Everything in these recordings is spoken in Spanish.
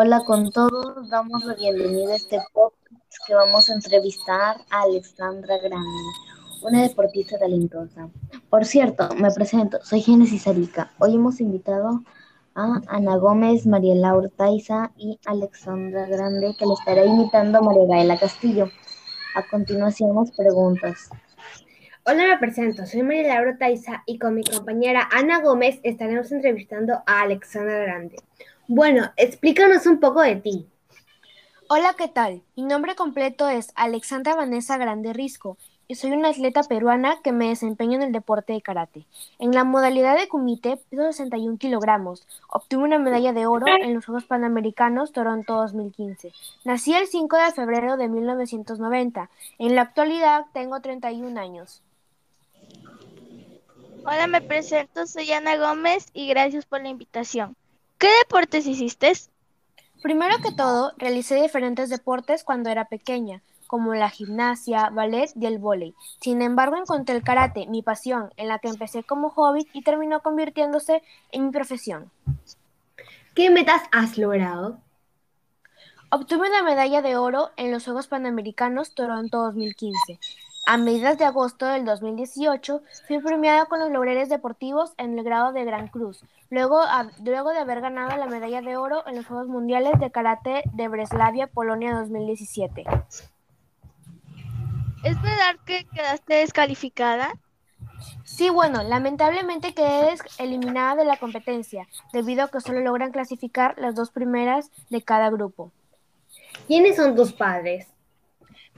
Hola con todos, damos la bienvenida a este podcast que vamos a entrevistar a Alexandra Grande, una deportista talentosa. Por cierto, me presento, soy Génesis Arica. Hoy hemos invitado a Ana Gómez, María Laura Taiza y Alexandra Grande, que le estará imitando a María Gaela Castillo. A continuación, las preguntas. Hola, me presento. Soy María Laura Taiza y con mi compañera Ana Gómez estaremos entrevistando a Alexandra Grande. Bueno, explícanos un poco de ti. Hola, ¿qué tal? Mi nombre completo es Alexandra Vanessa Grande Risco y soy una atleta peruana que me desempeño en el deporte de karate. En la modalidad de kumite peso 61 kilogramos. Obtuve una medalla de oro en los Juegos Panamericanos Toronto 2015. Nací el 5 de febrero de 1990. En la actualidad tengo 31 años. Hola, me presento, soy Ana Gómez y gracias por la invitación. ¿Qué deportes hiciste? Primero que todo, realicé diferentes deportes cuando era pequeña, como la gimnasia, ballet y el vóley. Sin embargo, encontré el karate, mi pasión, en la que empecé como hobby y terminó convirtiéndose en mi profesión. ¿Qué metas has logrado? Obtuve una medalla de oro en los Juegos Panamericanos Toronto 2015. A mediados de agosto del 2018 fui premiada con los laureles deportivos en el grado de Gran Cruz, luego, luego de haber ganado la medalla de oro en los Juegos Mundiales de Karate de Breslavia, Polonia 2017. ¿Es verdad que quedaste descalificada? Sí, bueno, lamentablemente quedé eliminada de la competencia, debido a que solo logran clasificar las dos primeras de cada grupo. ¿Quiénes son tus padres?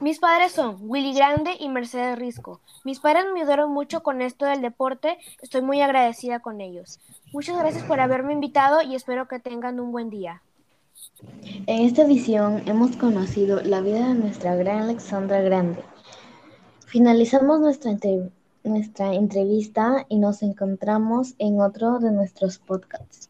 Mis padres son Willy Grande y Mercedes Risco. Mis padres me ayudaron mucho con esto del deporte, estoy muy agradecida con ellos. Muchas gracias por haberme invitado y espero que tengan un buen día. En esta edición hemos conocido la vida de nuestra gran Alexandra Grande. Finalizamos nuestra, nuestra entrevista y nos encontramos en otro de nuestros podcasts.